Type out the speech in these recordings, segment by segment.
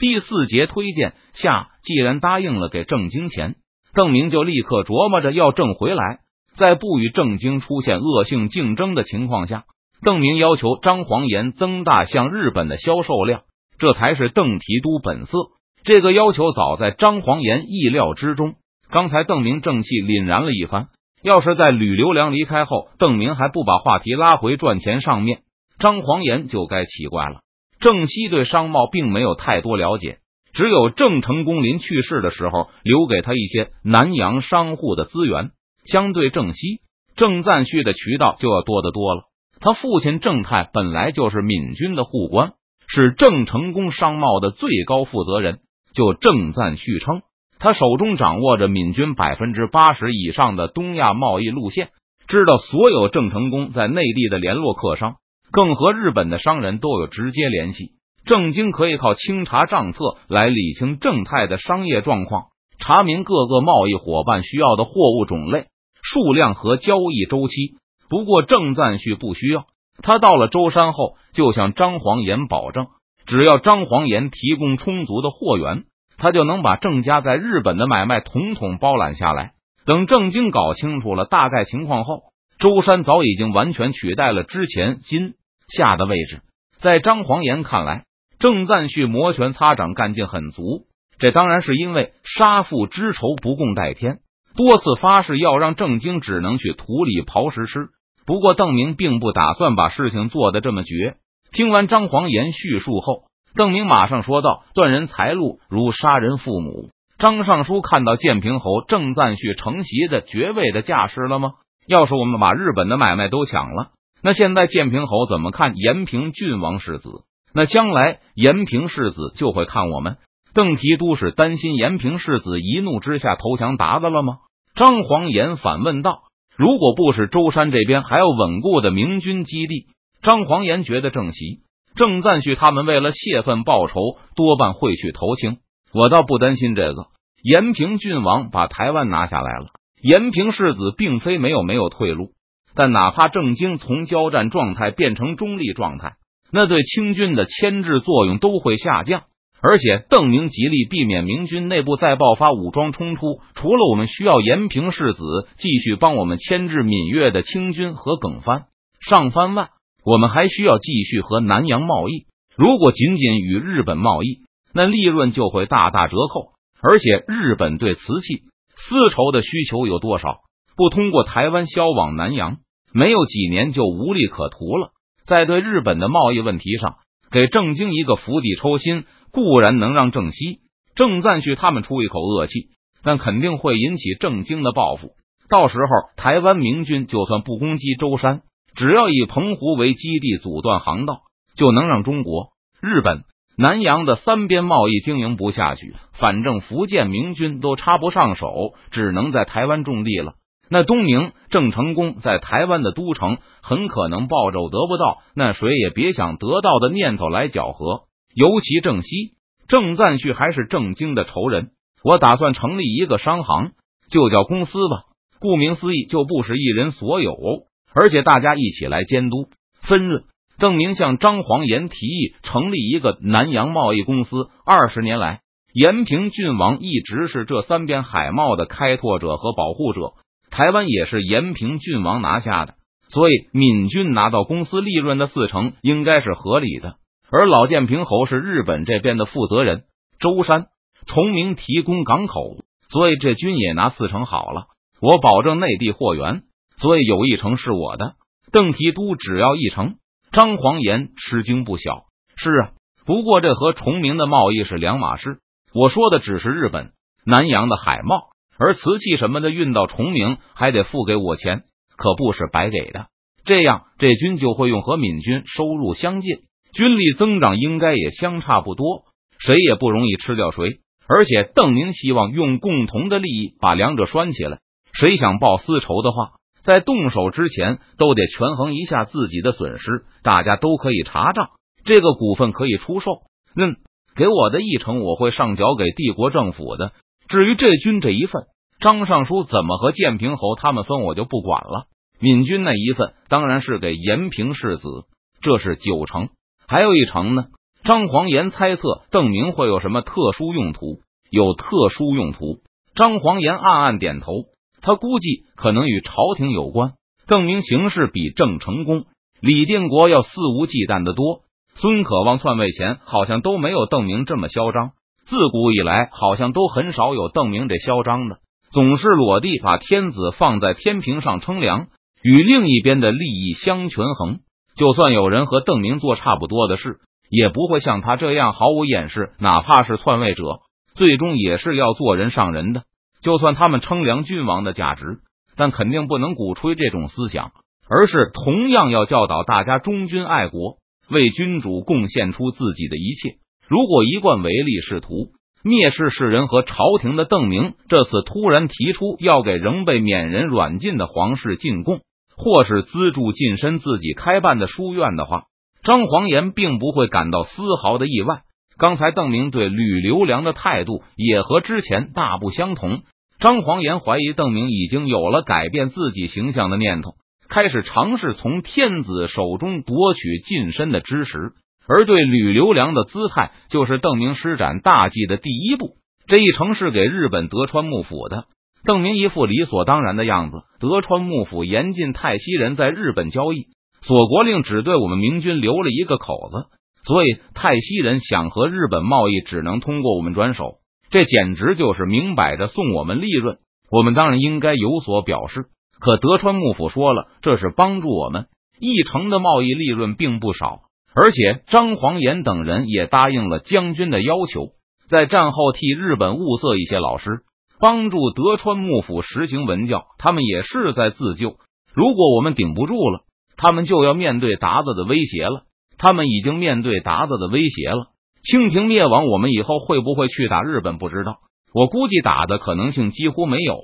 第四节推荐下，既然答应了给郑经钱，邓明就立刻琢磨着要挣回来。在不与郑经出现恶性竞争的情况下，邓明要求张黄岩增大向日本的销售量，这才是邓提督本色。这个要求早在张黄岩意料之中。刚才邓明正气凛然了一番，要是在吕留良离开后，邓明还不把话题拉回赚钱上面，张黄岩就该奇怪了。郑西对商贸并没有太多了解，只有郑成功临去世的时候留给他一些南洋商户的资源。相对郑西，郑赞旭的渠道就要多得多了。他父亲郑泰本来就是闽军的护官，是郑成功商贸的最高负责人。就郑赞旭称，他手中掌握着闽军百分之八十以上的东亚贸易路线，知道所有郑成功在内地的联络客商。更和日本的商人都有直接联系，郑经可以靠清查账册来理清正泰的商业状况，查明各个贸易伙伴需要的货物种类、数量和交易周期。不过郑赞旭不需要，他到了舟山后就向张黄岩保证，只要张黄岩提供充足的货源，他就能把郑家在日本的买卖统统包揽下来。等郑经搞清楚了大概情况后，舟山早已经完全取代了之前金。下的位置，在张黄岩看来，郑赞旭摩拳擦掌，干劲很足。这当然是因为杀父之仇不共戴天，多次发誓要让郑经只能去土里刨食吃。不过邓明并不打算把事情做得这么绝。听完张黄岩叙述后，邓明马上说道：“断人财路如杀人父母。”张尚书看到建平侯郑赞旭承袭的爵位的架势了吗？要是我们把日本的买卖都抢了。那现在建平侯怎么看延平郡王世子？那将来延平世子就会看我们。邓提督是担心延平世子一怒之下投降鞑子了吗？张黄岩反问道。如果不是舟山这边还有稳固的明军基地，张黄岩觉得郑喜、郑赞旭他们为了泄愤报仇，多半会去投清。我倒不担心这个。延平郡王把台湾拿下来了，延平世子并非没有没有退路。但哪怕郑经从交战状态变成中立状态，那对清军的牵制作用都会下降。而且邓明极力避免明军内部再爆发武装冲突。除了我们需要延平世子继续帮我们牵制闽越的清军和耿藩、上藩外，我们还需要继续和南洋贸易。如果仅仅与日本贸易，那利润就会大大折扣。而且日本对瓷器、丝绸的需求有多少？不通过台湾销往南洋，没有几年就无利可图了。在对日本的贸易问题上，给郑经一个釜底抽薪，固然能让郑西、郑赞旭他们出一口恶气，但肯定会引起郑经的报复。到时候，台湾明军就算不攻击舟山，只要以澎湖为基地阻断航道，就能让中国、日本、南洋的三边贸易经营不下去。反正福建明军都插不上手，只能在台湾种地了。那东宁郑成功在台湾的都城，很可能抱着得不到，那谁也别想得到的念头来搅和。尤其郑西、郑赞旭还是郑经的仇人，我打算成立一个商行，就叫公司吧。顾名思义，就不是一人所有，而且大家一起来监督分润。邓明向张黄岩提议成立一个南洋贸易公司。二十年来，延平郡王一直是这三边海贸的开拓者和保护者。台湾也是延平郡王拿下的，所以闽军拿到公司利润的四成应该是合理的。而老建平侯是日本这边的负责人，舟山、崇明提供港口，所以这军也拿四成好了。我保证内地货源，所以有一成是我的。邓提督只要一成，张黄岩吃惊不小。是啊，不过这和崇明的贸易是两码事。我说的只是日本南洋的海贸。而瓷器什么的运到崇明还得付给我钱，可不是白给的。这样这军就会用和闽军收入相近，军力增长应该也相差不多，谁也不容易吃掉谁。而且邓明希望用共同的利益把两者拴起来。谁想报私仇的话，在动手之前都得权衡一下自己的损失。大家都可以查账，这个股份可以出售。嗯，给我的一成，我会上缴给帝国政府的。至于这军这一份，张尚书怎么和建平侯他们分，我就不管了。闽军那一份当然是给延平世子，这是九成，还有一成呢。张黄岩猜测邓明会有什么特殊用途，有特殊用途。张黄岩暗暗点头，他估计可能与朝廷有关。邓明行事比郑成功、李定国要肆无忌惮的多。孙可望篡位前好像都没有邓明这么嚣张，自古以来好像都很少有邓明这嚣张的，总是裸地把天子放在天平上称量，与另一边的利益相权衡。就算有人和邓明做差不多的事。也不会像他这样毫无掩饰，哪怕是篡位者，最终也是要做人上人的。就算他们称量君王的价值，但肯定不能鼓吹这种思想，而是同样要教导大家忠君爱国，为君主贡献出自己的一切。如果一贯唯利是图、蔑视世人和朝廷的邓明，这次突然提出要给仍被免人软禁的皇室进贡，或是资助晋身自己开办的书院的话，张黄岩并不会感到丝毫的意外。刚才邓明对吕留良的态度也和之前大不相同。张黄岩怀疑邓明已经有了改变自己形象的念头，开始尝试从天子手中夺取近身的知识。而对吕留良的姿态，就是邓明施展大计的第一步。这一城是给日本德川幕府的。邓明一副理所当然的样子。德川幕府严禁泰西人在日本交易。锁国令只对我们明军留了一个口子，所以泰西人想和日本贸易，只能通过我们转手。这简直就是明摆着送我们利润。我们当然应该有所表示。可德川幕府说了，这是帮助我们，一城的贸易利润并不少。而且张黄岩等人也答应了将军的要求，在战后替日本物色一些老师，帮助德川幕府实行文教。他们也是在自救。如果我们顶不住了，他们就要面对鞑子的威胁了。他们已经面对鞑子的威胁了。清廷灭亡，我们以后会不会去打日本？不知道。我估计打的可能性几乎没有。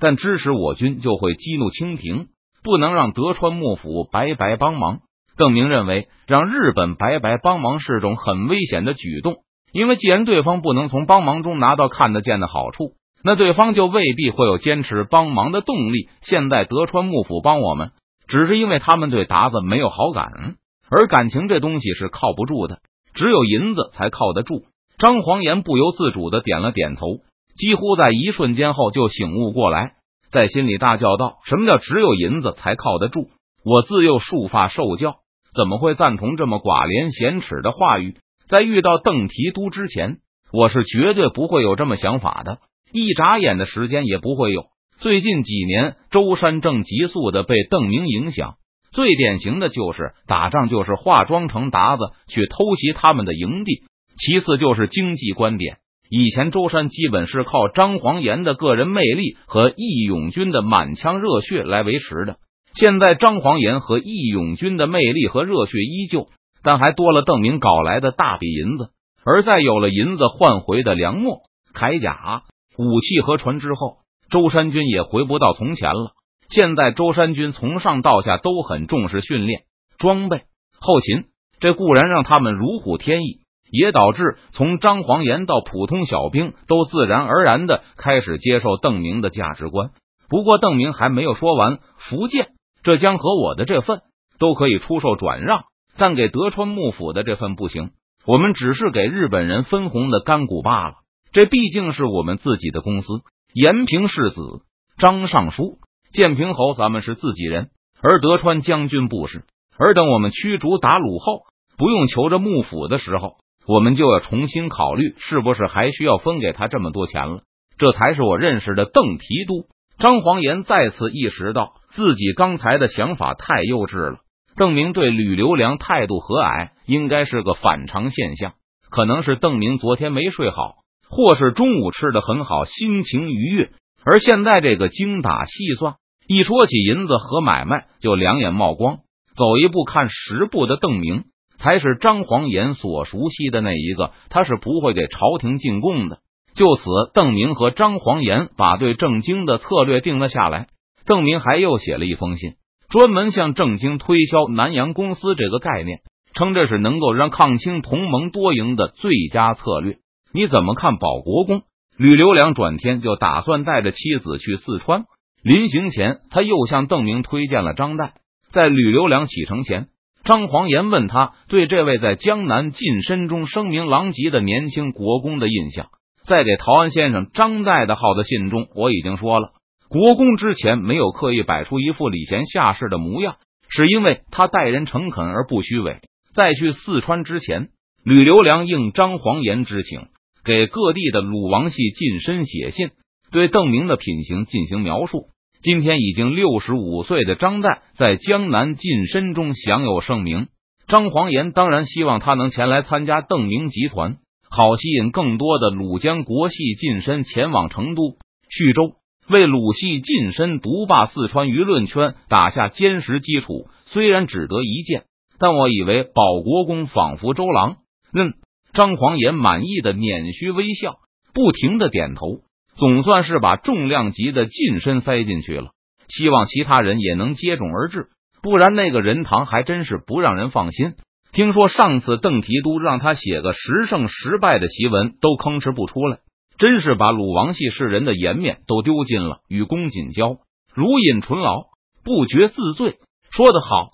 但支持我军就会激怒清廷，不能让德川幕府白白帮忙。邓明认为，让日本白白帮忙是种很危险的举动，因为既然对方不能从帮忙中拿到看得见的好处，那对方就未必会有坚持帮忙的动力。现在德川幕府帮我们。只是因为他们对达子没有好感，而感情这东西是靠不住的，只有银子才靠得住。张黄岩不由自主的点了点头，几乎在一瞬间后就醒悟过来，在心里大叫道：“什么叫只有银子才靠得住？我自幼束发受教，怎么会赞同这么寡廉鲜耻的话语？在遇到邓提督之前，我是绝对不会有这么想法的，一眨眼的时间也不会有。”最近几年，舟山正急速的被邓明影响，最典型的就是打仗就是化妆成达子去偷袭他们的营地。其次就是经济观点，以前舟山基本是靠张黄岩的个人魅力和义勇军的满腔热血来维持的。现在张黄岩和义勇军的魅力和热血依旧，但还多了邓明搞来的大笔银子。而在有了银子换回的粮秣、铠甲、武器和船之后。舟山军也回不到从前了。现在舟山军从上到下都很重视训练、装备、后勤，这固然让他们如虎添翼，也导致从张黄岩到普通小兵都自然而然的开始接受邓明的价值观。不过邓明还没有说完，福建、这江和我的这份都可以出售转让，但给德川幕府的这份不行。我们只是给日本人分红的干股罢了。这毕竟是我们自己的公司。延平世子张尚书、建平侯，咱们是自己人，而德川将军不是。而等我们驱逐鞑虏后，不用求着幕府的时候，我们就要重新考虑，是不是还需要分给他这么多钱了？这才是我认识的邓提督张黄岩再次意识到自己刚才的想法太幼稚了。邓明对吕留良态度和蔼，应该是个反常现象，可能是邓明昨天没睡好。或是中午吃的很好，心情愉悦，而现在这个精打细算，一说起银子和买卖就两眼冒光。走一步看十步的邓明，才是张黄岩所熟悉的那一个，他是不会给朝廷进贡的。就此，邓明和张黄岩把对郑经的策略定了下来。邓明还又写了一封信，专门向郑经推销南洋公司这个概念，称这是能够让抗清同盟多赢的最佳策略。你怎么看保国公吕留良转天就打算带着妻子去四川？临行前，他又向邓明推荐了张岱。在吕留良启程前，张黄岩问他对这位在江南晋身中声名狼藉的年轻国公的印象。在给陶安先生张岱的号的信中，我已经说了，国公之前没有刻意摆出一副礼贤下士的模样，是因为他待人诚恳而不虚伪。在去四川之前，吕留良应张黄岩之请，给各地的鲁王系近身写信，对邓明的品行进行描述。今天已经六十五岁的张岱在江南晋身中享有盛名，张黄岩当然希望他能前来参加邓明集团，好吸引更多的鲁江国系近身前往成都、徐州，为鲁系近身独霸四川舆论圈打下坚实基础。虽然只得一见，但我以为保国公仿佛周郎。嗯，张狂也满意的捻须微笑，不停的点头。总算是把重量级的近身塞进去了，希望其他人也能接踵而至，不然那个人堂还真是不让人放心。听说上次邓提督让他写个十胜十败的檄文，都吭哧不出来，真是把鲁王系世人的颜面都丢尽了。与公瑾交，如饮醇醪，不觉自醉。说得好。